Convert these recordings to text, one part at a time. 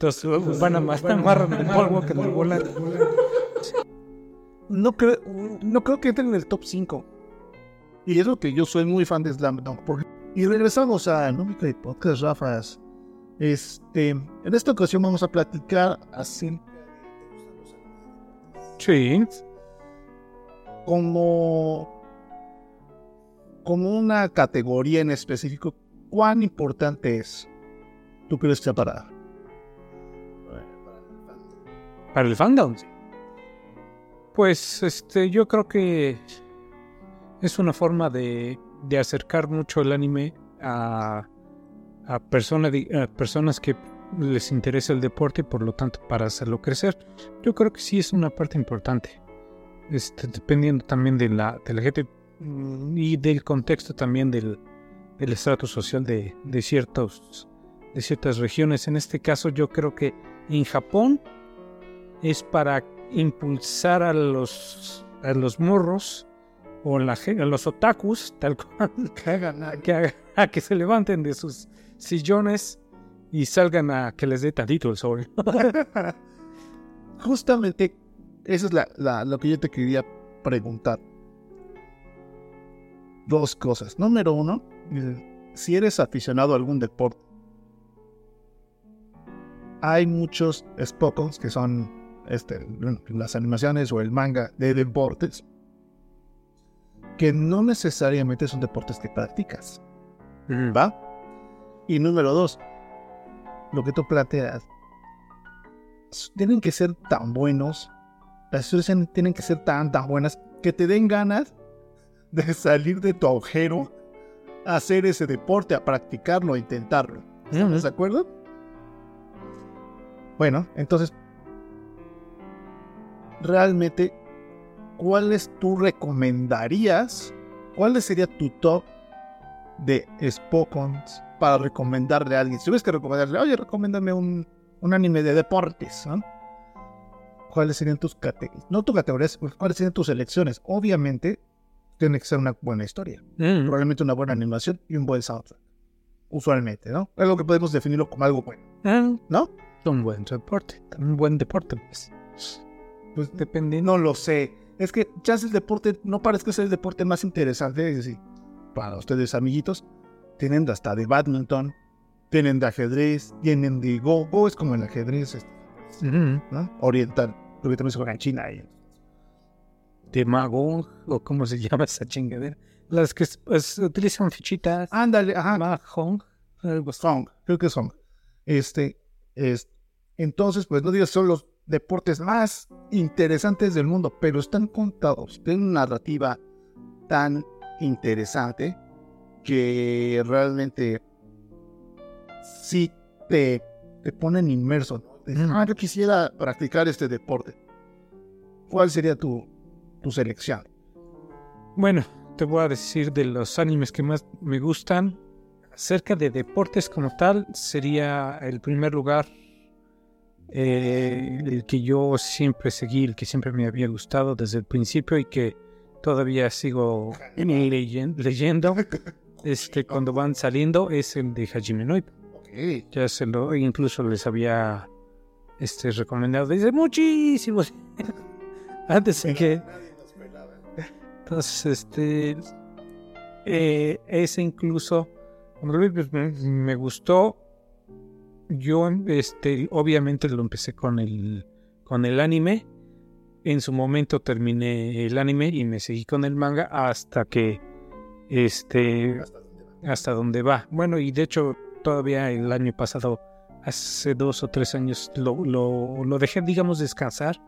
Entonces van a más amarran el polvo que el volante. No creo, no creo que entre en el top 5. Y es lo que yo soy muy fan de Slam Dunk. Porque... Y regresamos a Nómica de Podcast, Rafas. Este, en esta ocasión vamos a platicar así Sí. como, como una categoría en específico. ¿Cuán importante es? ¿Tú crees que sea para? Para el fandom. Pues este, yo creo que es una forma de, de acercar mucho el anime a, a, a personas que les interesa el deporte y por lo tanto para hacerlo crecer. Yo creo que sí es una parte importante. Este, dependiendo también de la, de gente mm, y del contexto también del, del estrato social de, de, ciertos, de ciertas regiones. En este caso yo creo que en Japón es para impulsar a los, a los morros o la, a los otakus, tal cual, Que hagan a que, haga- a que se levanten de sus sillones y salgan a que les dé tantito el sol. Justamente, eso es la, la- lo que yo te quería preguntar. Dos cosas. Número uno, eh, si eres aficionado a algún deporte, hay muchos Spokons que son este, las animaciones o el manga de deportes que no necesariamente son deportes que practicas. ¿Va? Y número dos, lo que tú planteas, tienen que ser tan buenos, las historias tienen que ser tan, tan buenas, que te den ganas de salir de tu agujero a hacer ese deporte, a practicarlo, a intentarlo. ¿Estás de acuerdo? Bueno, entonces, realmente, ¿cuáles tú recomendarías? ¿Cuál sería tu top de Spokons para recomendarle a alguien? Si tuvieras que recomendarle, oye, recomiéndame un, un anime de deportes, ¿no? ¿Cuáles serían tus categorías? No tus categorías, pues, ¿cuáles serían tus elecciones? Obviamente, tiene que ser una buena historia, Mm. probablemente una buena animación y un buen soundtrack. Usualmente, ¿no? Algo que podemos definirlo como algo bueno, Ah, ¿no? un buen deporte, un buen deporte, pues. Pues Dependiendo. No lo sé. Es que ya el deporte no parece ser el deporte más interesante. Es decir, para ustedes, amiguitos, tienen hasta de badminton, tienen de ajedrez, tienen de go. Go es como el ajedrez este. ¿no? oriental, porque también se juega en China. Y... De mago, o cómo se llama esa chingadera. Las que pues, utilizan fichitas. Ándale, ajá. Algo así. Song, creo que son. Este, es, entonces, pues no digas son los deportes más interesantes del mundo, pero están contados. Tienen una narrativa tan interesante que realmente sí te, te ponen inmerso. ¿no? Mm. Ah, yo quisiera practicar este deporte. ¿Cuál sería tu, tu selección? Bueno, te voy a decir de los animes que más me gustan. Acerca de deportes como tal, sería el primer lugar eh, el que yo siempre seguí, el que siempre me había gustado desde el principio y que todavía sigo leyen- leyendo. Este, cuando van saliendo es el de Hajime no Ippo. Ya se lo, incluso les había este, recomendado desde muchísimos antes de que entonces, este. eh, ese incluso. Cuando lo vi, pues, me, me gustó. Yo, este, obviamente lo empecé con el, con el anime. En su momento terminé el anime y me seguí con el manga hasta que. Este. Hasta donde va. Bueno, y de hecho, todavía el año pasado, hace dos o tres años, lo, lo, lo dejé, digamos, descansar.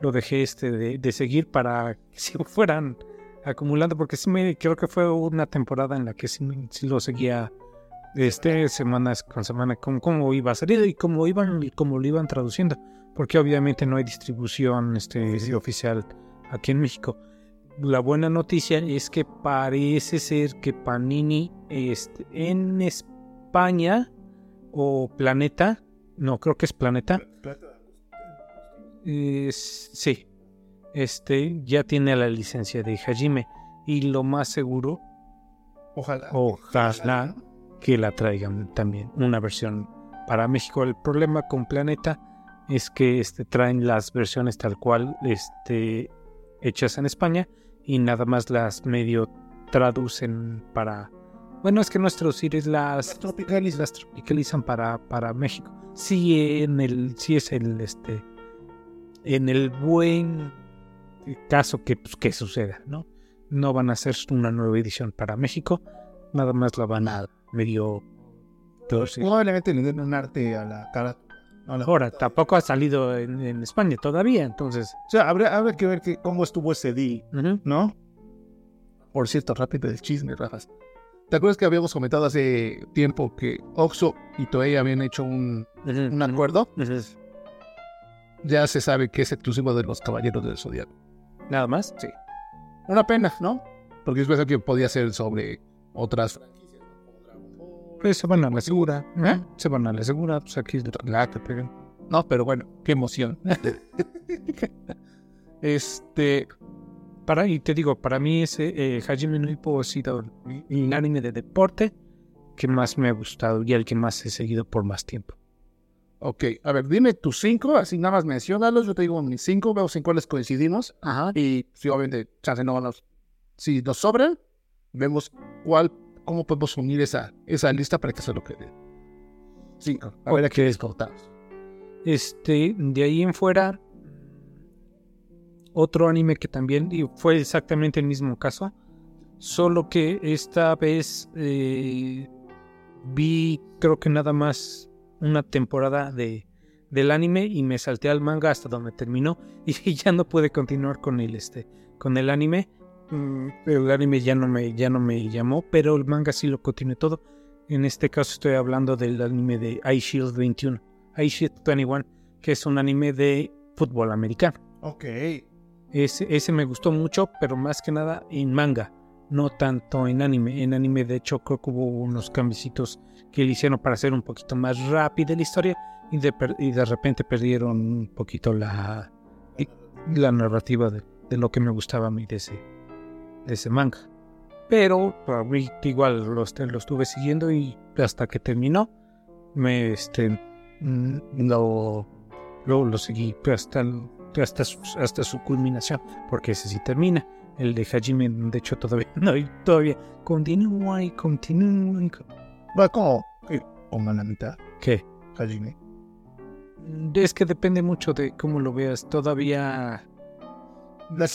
Lo dejé este de, de seguir para que si fueran acumulando, porque sí me creo que fue una temporada en la que sí, sí lo seguía este semanas con semana con cómo iba a salir y cómo iban cómo lo iban traduciendo, porque obviamente no hay distribución este oficial aquí en México. La buena noticia es que parece ser que Panini este, en España o Planeta, no creo que es Planeta, sí, este ya tiene la licencia de Hajime y lo más seguro, Ojalá. ojalá que la traigan también una versión para México. El problema con Planeta es que este, traen las versiones tal cual este, hechas en España y nada más las medio traducen para... Bueno, es que no es traducir, es las, tropicalizan, las tropicalizan para, para México. Sí, en el, sí es el, este, en el buen caso que, pues, que suceda, ¿no? No van a hacer una nueva edición para México, nada más la van a medio... Probablemente le den un arte a la cara Ahora, tampoco ha salido en, España todavía, entonces. O sea, habría, que ver que, cómo estuvo ese día, ¿no? Por cierto, rápido el chisme, Rajas. ¿Te acuerdas que habíamos comentado hace tiempo que Oxo y Toei habían hecho un, un acuerdo? Ya se sabe que es exclusivo de los Caballeros del Zodiaco. ¿Nada más? Sí. Una pena, ¿no? Porque es verdad que podía ser sobre otras pues se van a la segura, ¿eh? Se van a la segura, pues aquí es de pero... No, pero bueno, qué emoción. este, para, y te digo, para mí ese eh, Hajime no Ippo ha sido el anime de deporte que más me ha gustado y el que más he seguido por más tiempo. Ok, a ver, dime tus cinco, así nada más mencionalos, yo te digo mis cinco, vemos en cuáles coincidimos. Ajá. Y si obviamente, chance no van Si nos sobran, vemos cuál cómo podemos unir esa, esa lista para que se lo quede. Sí, a ver, aquí Este, de ahí en fuera, otro anime que también fue exactamente el mismo caso, solo que esta vez eh, vi, creo que nada más una temporada de, del anime y me salté al manga hasta donde terminó y ya no pude continuar con el, este, con el anime Mm, el anime ya no me ya no me llamó, pero el manga sí lo continué todo. En este caso estoy hablando del anime de Ice Shield 21, Ice Shield 21, que es un anime de fútbol americano. Ok. Ese, ese me gustó mucho, pero más que nada en manga, no tanto en anime. En anime, de hecho, creo que hubo unos cambiecitos que le hicieron para hacer un poquito más rápida la historia y de, y de repente perdieron un poquito la, la narrativa de, de lo que me gustaba a mí de ese, ese manga. Pero mí igual lo, lo estuve siguiendo y hasta que terminó me este mm, lo, lo, seguí hasta, hasta, su, hasta su culminación porque ese sí termina. El de Hajime, de hecho, todavía no, todavía continúa y continúa. Va como pongan la mitad. ¿Qué? Hajime. Es que depende mucho de cómo lo veas. Todavía la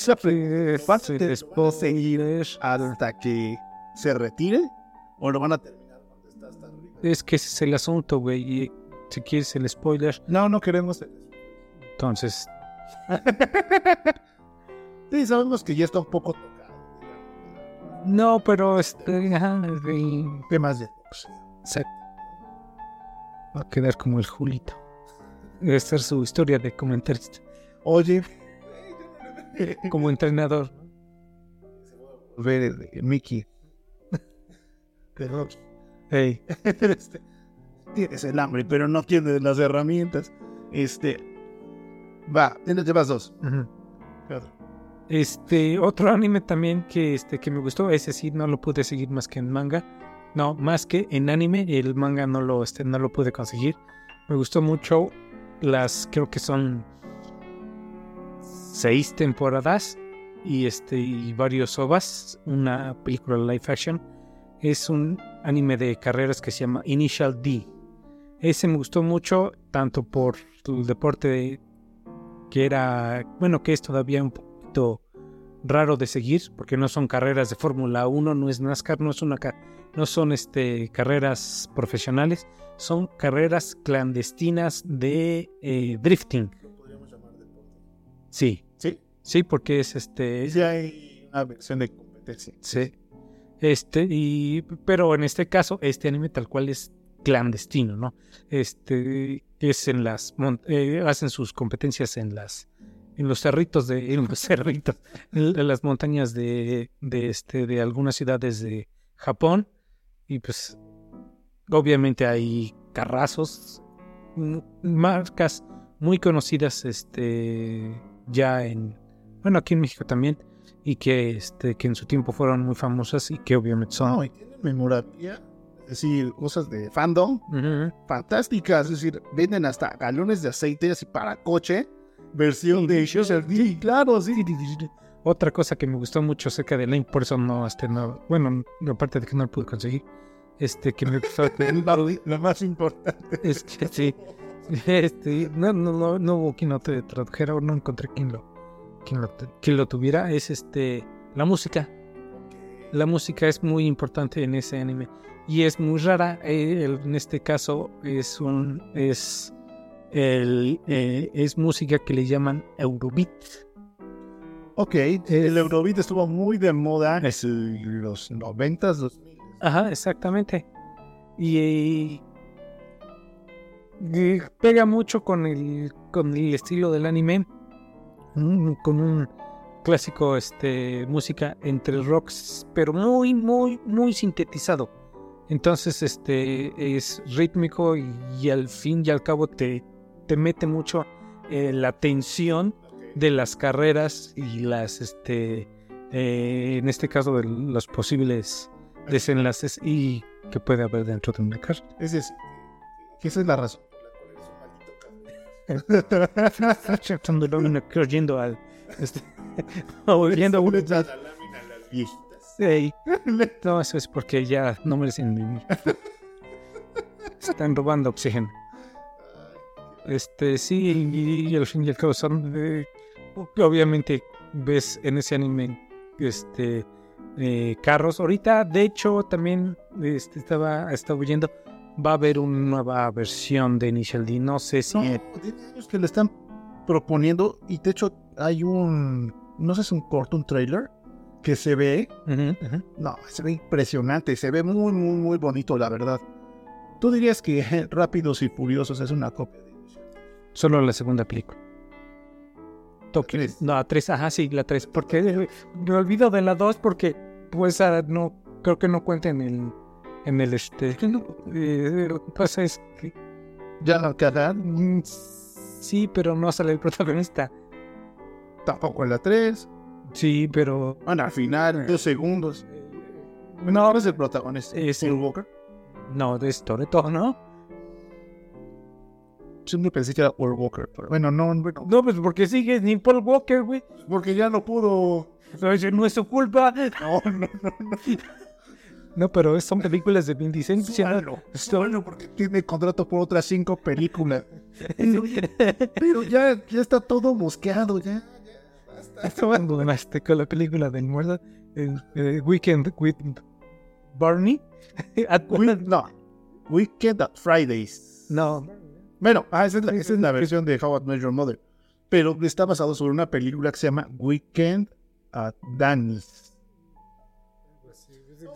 fácil después seguir hasta que se retire o lo van a terminar cuando está hasta arriba. Es que ese es el asunto, güey. Y si quieres el spoiler. No, no queremos. Entonces. sí, sabemos que ya está un poco tocado. No, pero este. Temas de Va a quedar como el Julito. Debe ser su historia de comentarista. Oye, como entrenador. Ver Mickey. Pero, hey. Este, tienes el hambre, pero no tienes las herramientas. Este. Va, llevas dos. Este, otro anime también que, este, que me gustó, ese sí no lo pude seguir más que en manga. No, más que en anime, el manga no lo, este, no lo pude conseguir. Me gustó mucho las, creo que son seis temporadas y, este, y varios ovas, una película live action. Es un anime de carreras que se llama Initial D. Ese me gustó mucho, tanto por el deporte que era, bueno, que es todavía un poquito raro de seguir, porque no son carreras de Fórmula 1, no es NASCAR, no, es una, no son este, carreras profesionales, son carreras clandestinas de eh, drifting. Sí, Sí, porque es este. Sí, hay una versión de competencia. Sí. Este, y. Pero en este caso, este anime tal cual es clandestino, ¿no? Este. Es en las. Eh, hacen sus competencias en las. En los cerritos de. En los cerritos. en las montañas de. De este. De algunas ciudades de Japón. Y pues. Obviamente hay carrazos. Marcas muy conocidas. Este. Ya en bueno, aquí en México también, y que, este, que en su tiempo fueron muy famosas y que obviamente son... No, y tienen memorabilia es decir, cosas de fandom Ujú. fantásticas. Es decir, venden hasta galones de aceite así para coche, versión de Sí, claro, sí. Otra cosa que me gustó mucho acerca de Lane, por eso no, este, no, bueno, aparte de que no lo pude conseguir, este, que me gustó, Lo más importante. es que sí, este, no, no, no, no hubo quien lo te tradujera o no encontré quien lo, quien lo, quien lo tuviera, es este, la música. La música es muy importante en ese anime y es muy rara. eh, el- en este caso es un, es, el, eh, es música que le llaman Eurobeat. Ok, el Eurobeat estuvo muy de moda en los noventas, los Ajá, exactamente. Y, y pega mucho con el, con el estilo del anime, con un clásico, este, música entre rocks, pero muy, muy, muy sintetizado. Entonces, este, es rítmico y, y al fin y al cabo te, te mete mucho eh, la tensión de las carreras y las, este, eh, en este caso, de los posibles desenlaces y que puede haber dentro de una carrera. Es decir, esa es la razón. Oyendo al. Este, oyendo a uno. Ey, No, eso es porque ya no merecen vivir. Están robando oxígeno. Este, sí, y, y al fin y al cabo son. eh, obviamente ves en ese anime este eh, carros. Ahorita, de hecho, también este, estaba, estaba oyendo. Va a haber una nueva versión de Initial D. No sé si. No, tiene años que le están proponiendo y de hecho hay un, no sé si es un corto, un trailer que se ve, no, se ve impresionante, se ve muy, muy, muy bonito, la verdad. ¿Tú dirías que Rápidos y Furiosos es una copia de Solo la segunda película. Tokio. tres. No, la 3, ajá, sí, la 3. Porque eh, me olvido de la 2 porque, pues, ah, no, creo que no cuenta en el, en el, este, eh, lo que pasa es que, Ya la cara, mm, sí, pero no sale el protagonista. tampoco en la 3. Sí, pero, Bueno, al final, dos segundos. no, ¿No es el protagonista? Es el- Walker? no, de Toretto, ¿no? Siempre pensé que era Paul Walker, pero bueno, no, bueno, No, pues porque sigue ni Paul Walker, güey. porque ya no pudo. No, no es su culpa. No, no, no, no. No, pero son películas de Vin Diesel. sí, Solo, solo porque tiene contrato por otras cinco películas. Pero ya, ya está todo mosqueado, ya. Cuando ganaste con la película del muerto, el, Weekend with Barney. At- We- no, Weekend at Fridays. no, Bueno, ah, esa, es la, esa es la versión de How I Met Your Mother. Pero está basado sobre una película que se llama Weekend at Danny's.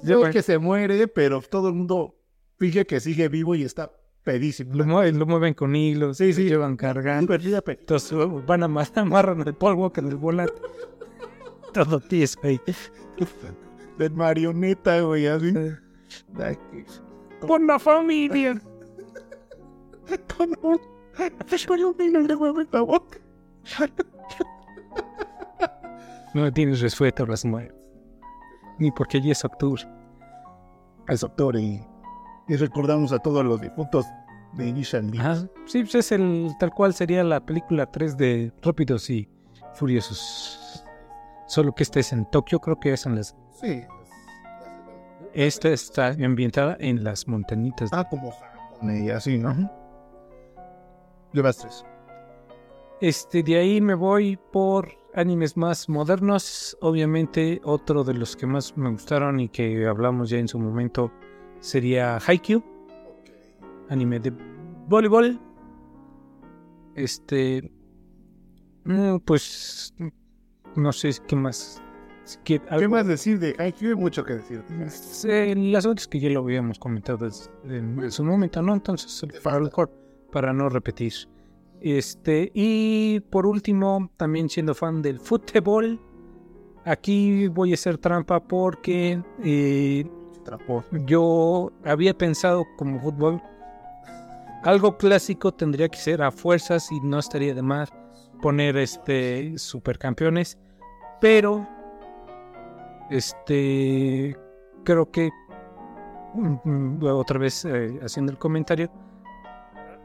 Yo que se muere, pero todo el mundo finge que sigue vivo y está pedísimo. lo, mue- lo mueven con hilos, Sí, sí. llevan cargando. Entonces van a amarran el Paul Walker del volante. Todo tieso ahí. de marioneta, güey, así. Ay, Por la familia. con un- con un hilo de huevo en la boca. No tienes respeto a las muertes. Ni porque ya es octubre. Es doctor y, y recordamos a todos los difuntos de D. Ajá. Sí, pues es el tal cual sería la película 3 de Rápidos y Furiosos. Solo que este es en Tokio, creo que es en las. Sí. Esta está ambientada en las montañitas. Ah, como Japón y así, ¿no? Llevas tres. Este, de ahí me voy por animes más modernos. Obviamente, otro de los que más me gustaron y que hablamos ya en su momento sería Haikyuu, anime de voleibol. Este, mm, pues, no sé qué más. ¿Qué más decir de Haikyuu? Hay mucho que decir. Sí, las otras que ya lo habíamos comentado en, su momento, ¿no? Entonces, para, para no repetir. Este, y por último, también siendo fan del fútbol, aquí voy a hacer trampa porque eh, yo había pensado como fútbol, algo clásico tendría que ser a fuerzas y no estaría de más poner este supercampeones, pero este creo que mm, mm, otra vez eh, haciendo el comentario,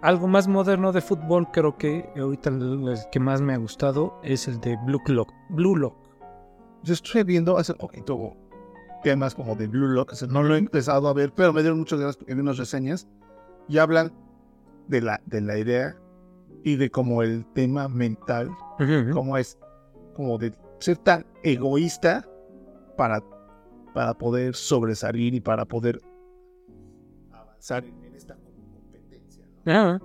algo más moderno de fútbol, creo que ahorita el, el que más me ha gustado es el de Blue Lock. Blue Lock. Yo estoy viendo hace poquito temas como de Blue Lock, no lo he empezado a ver, pero me dieron muchas ganas porque vi unas reseñas y hablan de la, de la idea y de como el tema mental, cómo es como de ser tan egoísta para, para poder sobresalir y para poder avanzar Ah,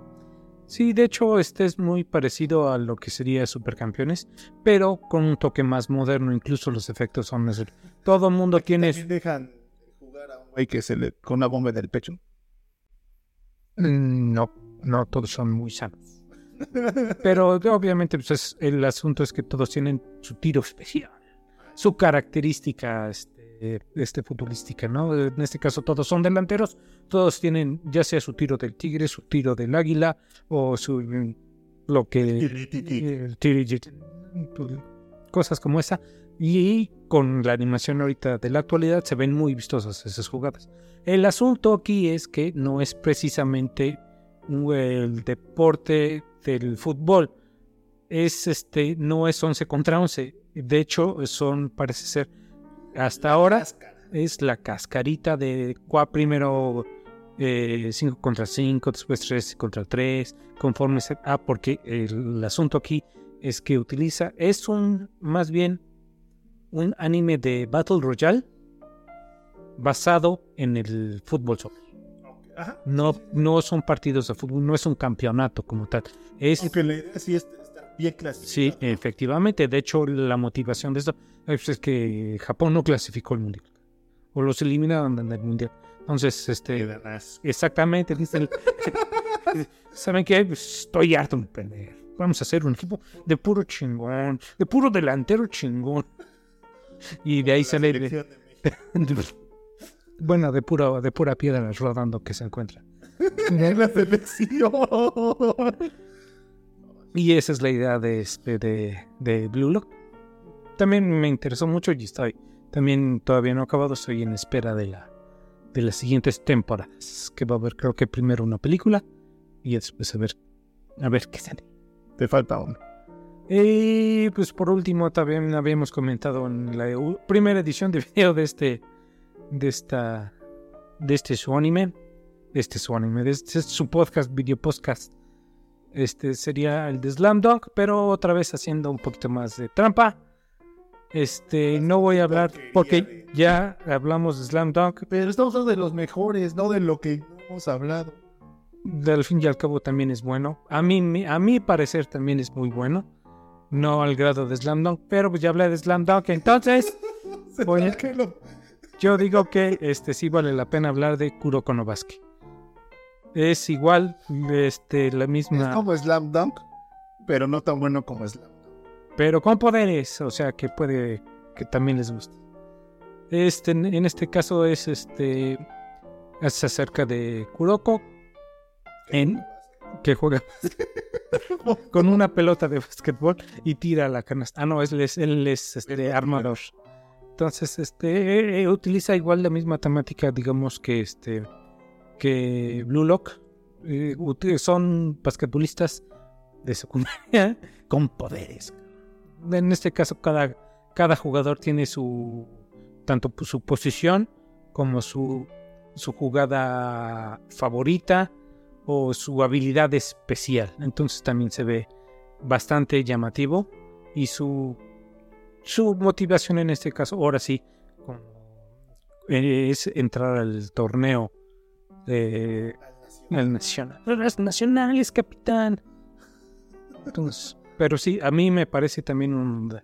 Sí, de hecho, este es muy parecido a lo que sería Supercampeones, pero con un toque más moderno, incluso los efectos son... ese- Todo el mundo tiene... También dejan jugar a un güey que se le con una bomba en el pecho. Mm, No, no todos son muy sanos. Pero obviamente pues, es- el asunto es que todos tienen su tiro especial, su característica este, este, futbolística, ¿no? En este caso todos son delanteros, todos tienen ya sea su tiro del tigre, su tiro del águila o su mm, lo que el tiri- cosas como esa y con la animación ahorita de la actualidad se ven muy vistosas esas jugadas. El asunto aquí es que no es precisamente un- el deporte del fútbol. Es este, no es 11 contra 11. De hecho, son, parece ser, hasta ahora es la cascarita de cua primero 5 contra 5, después 3 contra 3, conforme se... Ah, porque el, asunto aquí es que utiliza, es un, más bien, un anime de Battle Royale basado en el fútbol soccer. Ajá. No, no son partidos de fútbol, no es un campeonato como tal. Es, Porque la idea sí es bien sí, clasificado. efectivamente. De hecho, la motivación de esto es es que Japón no clasificó el mundial. O los eliminaron en el mundial. Entonces, este, exactamente, dicen, ¿saben qué? Pues, Estoy harto de perder. Vamos a hacer un equipo de puro chingón, de puro delantero chingón. Y de ahí sale, de bueno, de pura, de pura piedra rodando que se encuentra. la selección. Y esa es la idea de, este, de, de Blue Lock. También me interesó mucho y estoy, también todavía no he acabado, estoy en espera de, la, de las siguientes temporadas. Que va a haber, creo que primero una película y después a ver, a ver qué sale. Te falta uno. Y pues por último también habíamos comentado en la primera edición de video de este, de esta, de este su anime, de este su anime, de este su podcast, video podcast. Este sería el de Slam Dunk, pero otra vez haciendo un poquito más de trampa. Este, no voy a hablar porque ya hablamos de Slam Dunk. Pero estamos hablando de los mejores, no de lo que hemos hablado. Al fin y al cabo también es bueno. A mí, mi- a mi parecer también es muy bueno. No al grado de Slam Dunk, pero pues ya hablé de Slam Dunk, entonces lo- yo digo que este sí vale la pena hablar de Kuroko no. Es igual, este, la Es misma, como Slam Dunk, pero no tan bueno como Slam Dunk. pero con poderes, o sea que puede que también les guste. Este, en este caso es este, es acerca de Kuroko en que juega con una pelota de básquetbol y tira la canasta. Ah, no, él es, él es este, armador. Entonces, este, eh, utiliza igual la misma temática, digamos, que este, que Blue Lock. Eh, son basquetbolistas de secundaria con poderes. En este caso, cada, cada jugador tiene su, tanto su posición como su, su jugada favorita o su habilidad especial. Entonces también se ve bastante llamativo y su, su motivación en este caso, ahora sí, eh, es entrar al torneo de el nacional. Las nacionales, capitán. Entonces, pero sí, a mí me parece también un...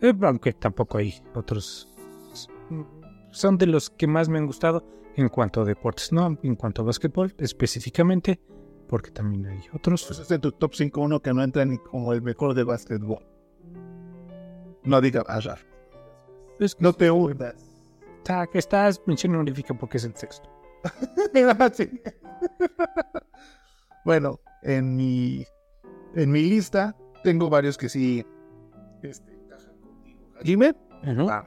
eh, aunque tampoco hay otros... Son de los que más me han gustado en cuanto a deportes, ¿no? En cuanto a básquetbol específicamente, porque también hay otros. Pues es de tu top 5 uno que no entra ni como el mejor de básquetbol. No diga Ashar. Es que No te hundas. está, estás honorífica porque es el sexto. Sí. bueno, en mi en mi lista tengo varios que sí este, encajan contigo. Hajime, va.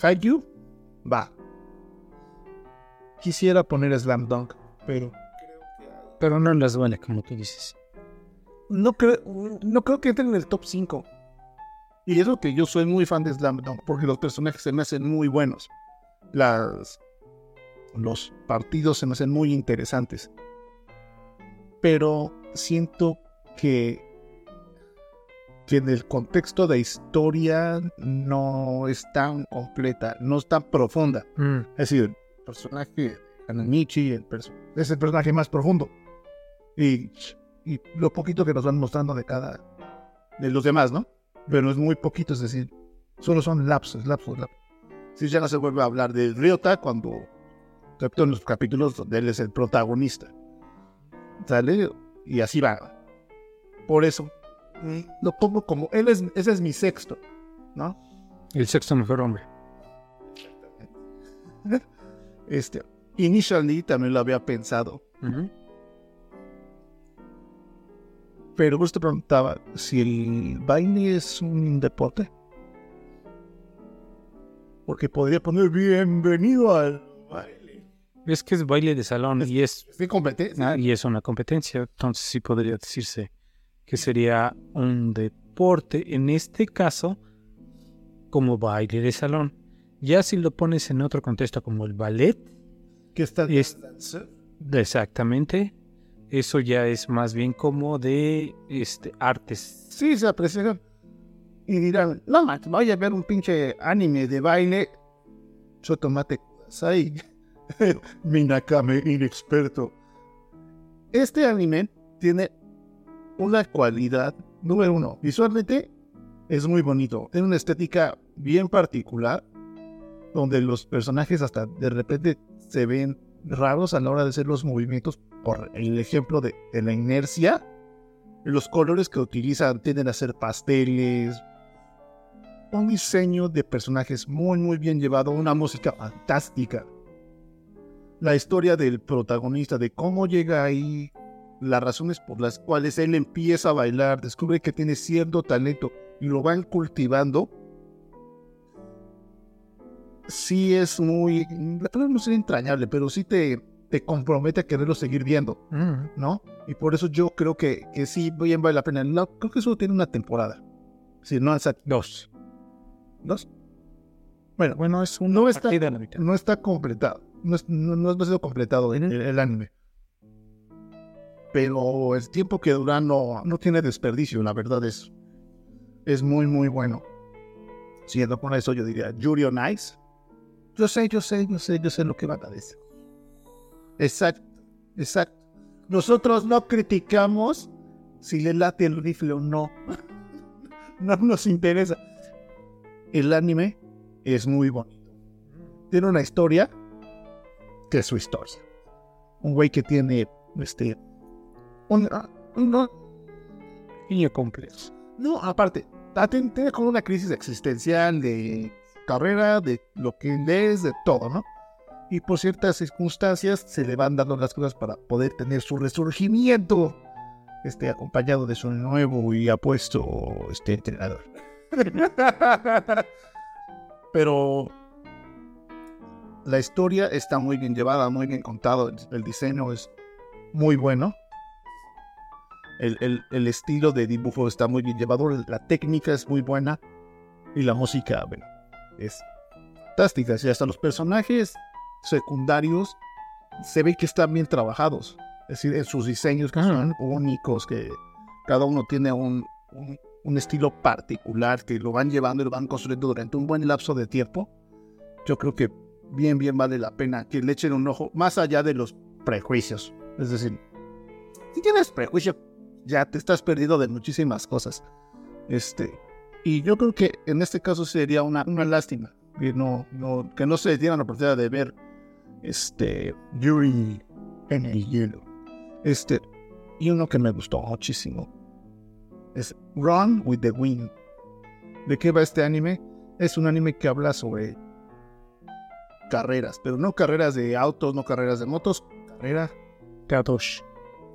Haikyuu, va. quisiera poner Slam Dunk, pero Pero no las duele, como tú dices. no creo, no creo que entre en el top 5. Y eso que yo soy muy fan de Slam Dunk, porque los personajes se me hacen muy buenos. Las, los partidos se me hacen muy interesantes. Pero siento que, que en el contexto de historia no es tan completa, no es tan profunda. Mm, Es decir, el personaje de Hanamichi el perso- es el personaje más profundo. Y, y lo poquito que nos van mostrando de cada. de los demás, ¿no? Pero es muy poquito, es decir, solo son lapsos, lapsos, lapsos. Si ya no se vuelve a hablar de Ryota cuando. Excepto en los capítulos donde él es el protagonista. ¿Sale? Y así va. Por eso. mm, Lo pongo como. Él es, ese es mi sexto, ¿no? El sexto mejor hombre. Este. Initially también lo había pensado. Ujú. Pero justo preguntaba si el baile es un deporte. Porque podría poner bienvenido al. Es que es baile de salón y es, ¿Es de competencia? ah, y es una competencia, entonces sí podría decirse que sería un deporte, en este caso, como baile de salón. Ya si lo pones en otro contexto como el ballet, Que está Es- exactamente, eso ya es más bien como de este, artes. Sí, se aprecian. Y dirán, no, voy a ver un pinche anime de baile. Yo tomate kudasai. Minakame inexperto. Este anime tiene una cualidad, número uno, visualmente es muy bonito. Tiene una estética bien particular, donde los personajes hasta de repente se ven raros a la hora de hacer los movimientos por el ejemplo de, de la inercia. Los colores que utilizan tienden a ser pasteles. Un diseño de personajes muy muy bien llevado, una música fantástica. La historia del protagonista, de cómo llega ahí, las razones por las cuales él empieza a bailar, descubre que tiene cierto talento y lo van cultivando. Sí es muy, la palabra no sería entrañable, pero sí te, te compromete a quererlo seguir viendo. Mm, ¿no? Y por eso yo creo que, que sí bien vale la pena. No, creo que solo tiene una temporada. Si no, hasta Dos. dos. Bueno, Bueno, es una no está, no está completado. No, es- no, no ha completado el, anime. Pero el tiempo que dura no, no tiene desperdicio, la verdad es, es muy, muy bueno. Siendo con eso, yo diría Yuri on Ice. Yo sé, yo sé, yo sé, yo sé lo que van a decir. Exacto, exacto. Nosotros no criticamos si le late el rifle o no. no nos interesa. El anime es muy bonito. Tiene una historia que su historia. Un güey que tiene este un, Niño complejo. no, aparte, tiene como una crisis existencial de carrera, de lo que es, de todo, ¿no? Y por ciertas circunstancias se le van dando las cosas para poder tener su resurgimiento, este, acompañado de su nuevo y apuesto este, entrenador. Pero la historia está muy bien llevada, muy bien contado, el- el diseño es muy bueno. El, el- el estilo de dibujo está muy bien llevado, la técnica es muy buena y la música, bueno, es fantástica. Y hasta los personajes secundarios se ve que están bien trabajados. Es decir, en sus diseños que son únicos, que cada uno tiene un, un- un estilo particular, que lo van llevando y lo van construyendo durante un buen lapso de tiempo. Yo creo que bien, bien vale la pena que le echen un ojo, más allá de los prejuicios. Es decir, si tienes prejuicio, ya te estás perdido de muchísimas cosas. Este, y yo creo que en este caso sería una, una lástima que no, que no se dieran la oportunidad de ver este Yuri en el hielo. Este, y uno que me gustó muchísimo es Run with the Wind. ¿De qué va este anime? Es un anime que habla sobre carreras, pero no carreras de autos, no carreras de motos, carrera de a dos,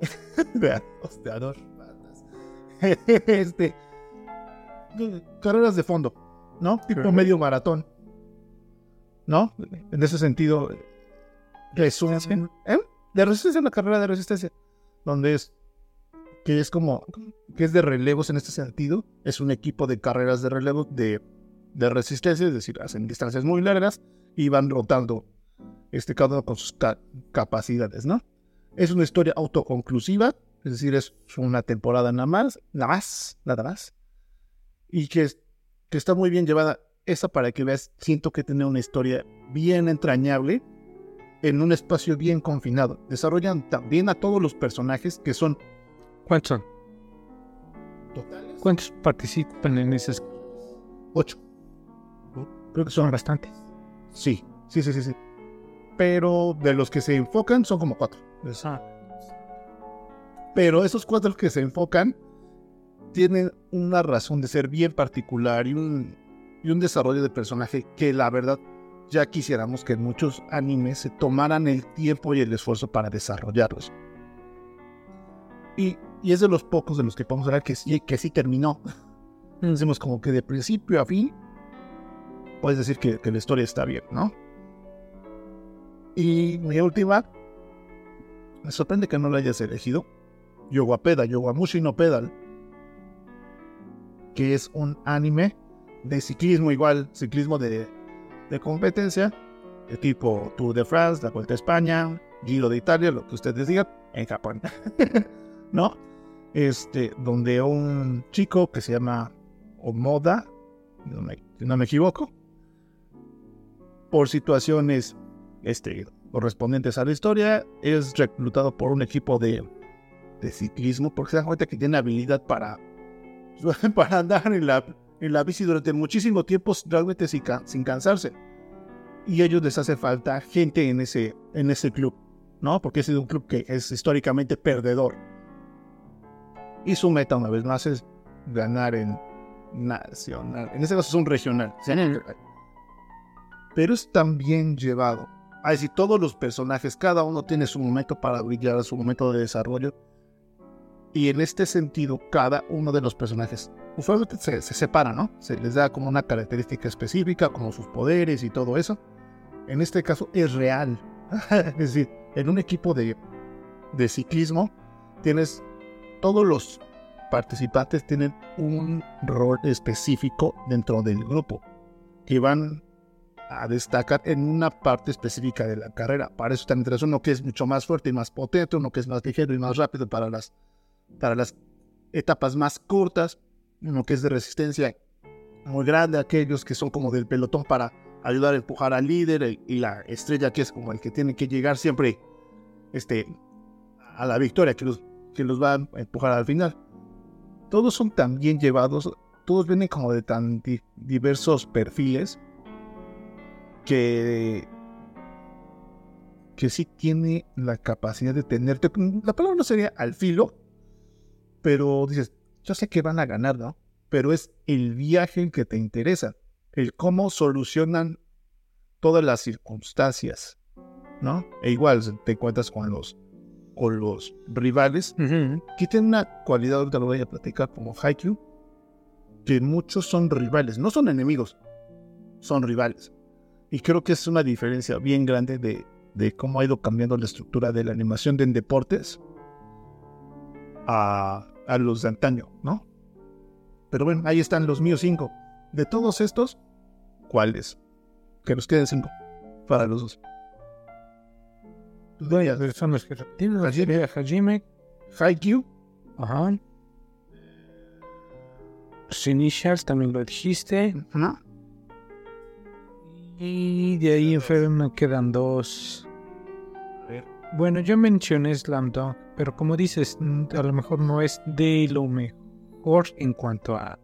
de a dos patas. este, carreras de fondo, ¿no? Tipo medio maratón, ¿no? En ese sentido, es un... ¿eh? De resistencia, una carrera de resistencia. Donde es... Que es como... Que es de relevos en este sentido. Es un equipo de carreras de relevo de, de resistencia. Es decir, hacen distancias muy largas y van rotando este cada uno con sus capacidades, ¿no? Es una historia autoconclusiva, es decir, es una temporada nada más, nada más, nada más. Y que, que está muy bien llevada. Esa para que veas, siento que tiene una historia bien entrañable en un espacio bien confinado. Desarrollan también a todos los personajes que son... ¿Cuántos son? ¿Totales? ¿Cuántos participan en esas? Ocho. Creo que son bastantes. Sí, sí, sí, sí, sí. Pero de los que se enfocan son como cuatro. Ah. Pero esos cuatro que se enfocan tienen una razón de ser bien particular y un, y un desarrollo de personaje que la verdad ya quisiéramos que muchos animes se tomaran el tiempo y el esfuerzo para desarrollarlos. Y, y es de los pocos de los que podemos hablar que sí, que sí terminó. Mm. Decimos como que de principio a fin, puedes decir que, la historia está bien, ¿no? Y mi última, me sorprende que no la hayas elegido, Yowapeda, Yowamushi no Pedal, que es un anime de ciclismo igual, ciclismo de, de competencia, de tipo Tour de France, la Vuelta a España, Giro de Italia, lo que ustedes digan, en Japón. ¿No? Este, donde un chico que se llama Omoda, no me, no me equivoco, por situaciones este, correspondientes a la historia, es reclutado por un equipo de, de ciclismo, porque se dan cuenta que tiene habilidad para, para andar en la, en la bici durante muchísimo tiempo realmente sin, sin cansarse. Y a ellos les hace falta gente en ese, en ese club, ¿no? Porque es un club que es históricamente perdedor. Y su meta, una vez más, es ganar en nacional. En este caso es un regional. Pero es tan bien llevado es decir, todos los personajes, cada uno tiene su momento para brillar, su momento de desarrollo. Y en este sentido, cada uno de los personajes usualmente se, separa, ¿no? Se les da como una característica específica, como sus poderes y todo eso. En este caso es real. es decir, en un equipo de, de ciclismo tienes todos los participantes tienen un rol específico dentro del grupo que van a destacar en una parte específica de la carrera. Para eso están entre uno que es mucho más fuerte y más potente, uno que es más ligero y más rápido para las, para las etapas más cortas, uno que es de resistencia muy grande, aquellos que son como del pelotón para ayudar a empujar al líder y la estrella que es como el que tiene que llegar siempre este, a la victoria, que los, que los va a empujar al final. Todos son tan bien llevados, todos vienen como de tan diversos perfiles que, que sí tiene la capacidad de tenerte, la palabra no sería al filo, pero dices, yo sé que van a ganar, ¿no? Pero es el viaje el que te interesa, el cómo solucionan todas las circunstancias, ¿no? E igual te encuentras con los, con los rivales, que tienen una cualidad, ahorita lo voy a platicar como Haikyuu, que muchos son rivales, no son enemigos, son rivales. Y creo que es una diferencia bien grande de, de cómo ha ido cambiando la estructura de la animación de en deportes a, a los de antaño, ¿no? Pero bueno, ahí están los míos cinco. De todos estos, ¿cuáles? Que nos queden cinco para los dos. No, ya son los que repetimos. Hajime, Hajime, Haikyuu. Ajá. Initials también lo dijiste. Ajá. Y de ahí en me quedan dos. Bueno, yo mencioné Slam Dunk, pero como dices, a lo mejor no es de lo mejor en cuanto a.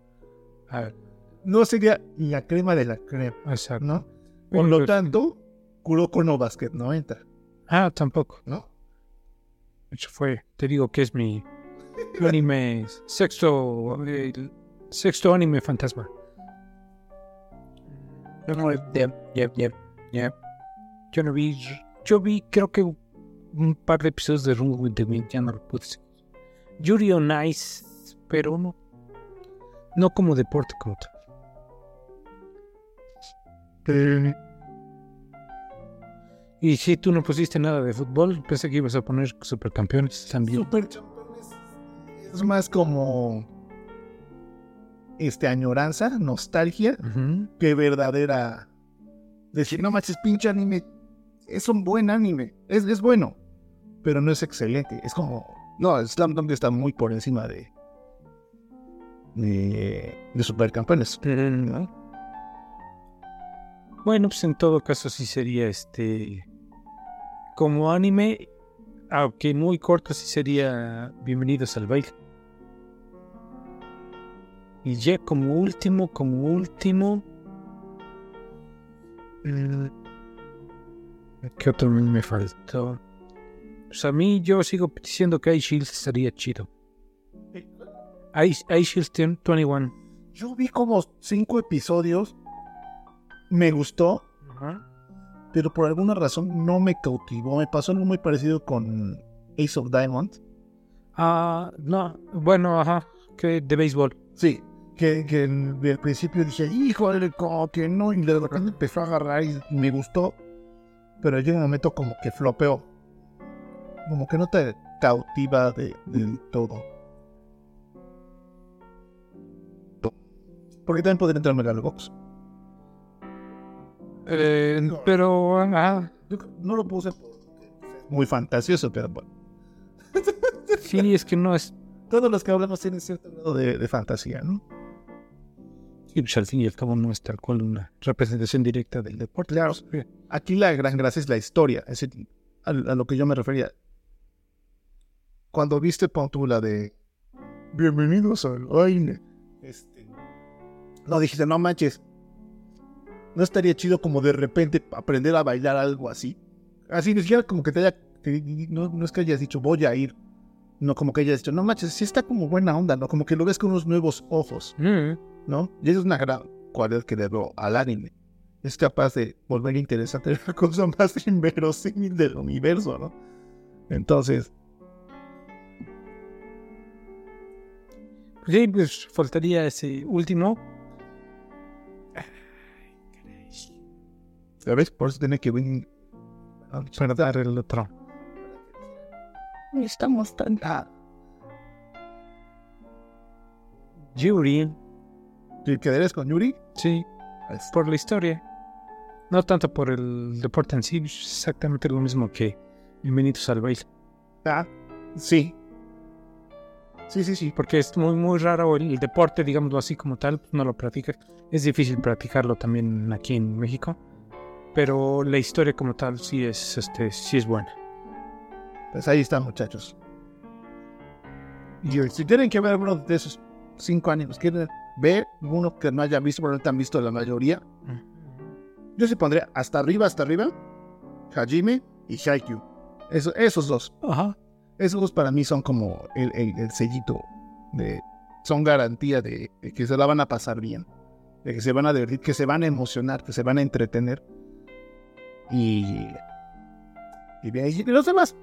no sería la crema de la crema. Exacto. ¿no? Por lo tanto, Kuroko no Basket no entra. Ah, tampoco. ¿No? Eso fue, te digo que es mi anime sexto, sexto anime fantasma. Yo no, vi, yo vi creo que un par de episodios de Room with the Wind, ya no lo pude seguir. Yuri on Ice, pero no, no como deporte como tal. Y si tú no pusiste nada de fútbol, pensé que ibas a poner supercampeones también. Supercampeones es más como este añoranza, nostalgia, Ujú. que verdadera decir, no manches, pinche anime. Es un buen anime. Es, es bueno. Pero no es excelente. Es como. No, Slam Dunk está muy por encima de. de, de Supercampeones. ¿no? Bueno, pues en todo caso sí sería este. Como anime, aunque muy corto, sí sería Bienvenidos al baile. Y ya como último, como último. mm, ¿Qué otro me faltó? Pues a mí yo sigo diciendo que iShield estaría chido. IShield 21. Yo vi como cinco episodios. Me gustó. Pero por alguna razón no me cautivó. Me pasó algo muy parecido con Ace of Diamond. Ah, no, bueno, ajá, que de béisbol. Sí, que, que en- al principio dije, híjole, como que no, y de repente empezó a agarrar y me gustó, pero llega un momento como que flopeó, como que no te cautiva de, del todo. Porque también podría entrar en Megalobox. Eh, No. pero, ah, Yo no lo puse muy fantasioso, pero bueno. sí, es que no es. Todos los que hablamos tienen cierto grado de, de fantasía, ¿no? Sí, pues al fin y al cabo no es tal cual una representación directa del deporte. Claro. Aquí la gran gracia es la historia, es decir, a, a lo que yo me refería. Cuando viste pon tú, la de Bienvenidos al baile, este, no dijiste, no manches, no estaría chido como de repente aprender a bailar algo así. Así, ni siquiera como que te haya, no, no es que hayas dicho voy a ir, no como que hayas dicho, no manches, sí está como buena onda, ¿no? Como que lo ves con unos nuevos ojos. Mm, ¿no? Y eso es una gran cualidad que le veo al anime. Es capaz de volver interesante la cosa más inverosímil del universo, ¿no? Entonces, Sí, pues faltaría ese último. ¿sabes? Por eso tiene que venir. Para dar el otro. Estamos tan. Ah, Yuri, ¿Te quedarías con Yuri? sí, por la historia. No tanto por el deporte en sí, es exactamente lo mismo que Bienvenidos al baile. Ah, sí. Sí, sí, sí. Porque es muy, muy raro el deporte, digámoslo así como tal, no lo practica. Es difícil practicarlo también aquí en México. Pero la historia como tal sí es, este, sí es buena. Pues ahí están, muchachos. Y si tienen que ver uno de esos cinco animes, quieren ver uno que no hayan visto, probablemente han visto la mayoría, yo sí pondría hasta arriba, hasta arriba, Hajime y Haikyuu. Eso, esos dos. Ajá. Esos dos para mí son como el, el- el sellito de... Son garantía de, de que se la van a pasar bien. De que se van a divertir, que se van a emocionar, que se van a entretener. Y... Y, bien, y los demás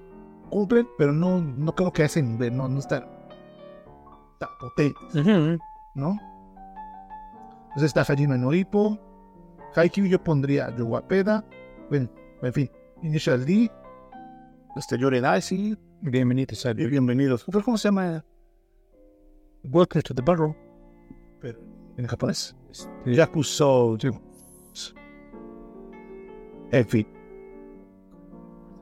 cumplen, pero no, no creo que a ese nivel, no, no están tan potentes. ¿no? Entonces está Hajime no Ippo. Haikyuu yo pondría a Yoguapeda. Bueno, en fin. Initial D. Este Yoredashi. Bienvenidos Y bienvenidos. ¿Pero ¿Cómo se llama? Welcome to the Barrel. Pero en japonés. Este, Yakuso. En fin.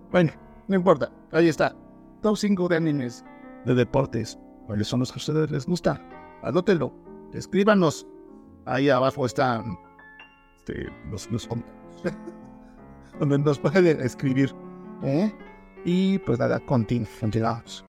Bueno, no importa. Ahí está. Top 5 de animes de deportes. ¿Cuáles son los que a ustedes les gustan? Anótenlo. Escríbanos. Ahí abajo están este, los, los donde nos pueden escribir. ¿eh? Y pues nada, continu- continuamos.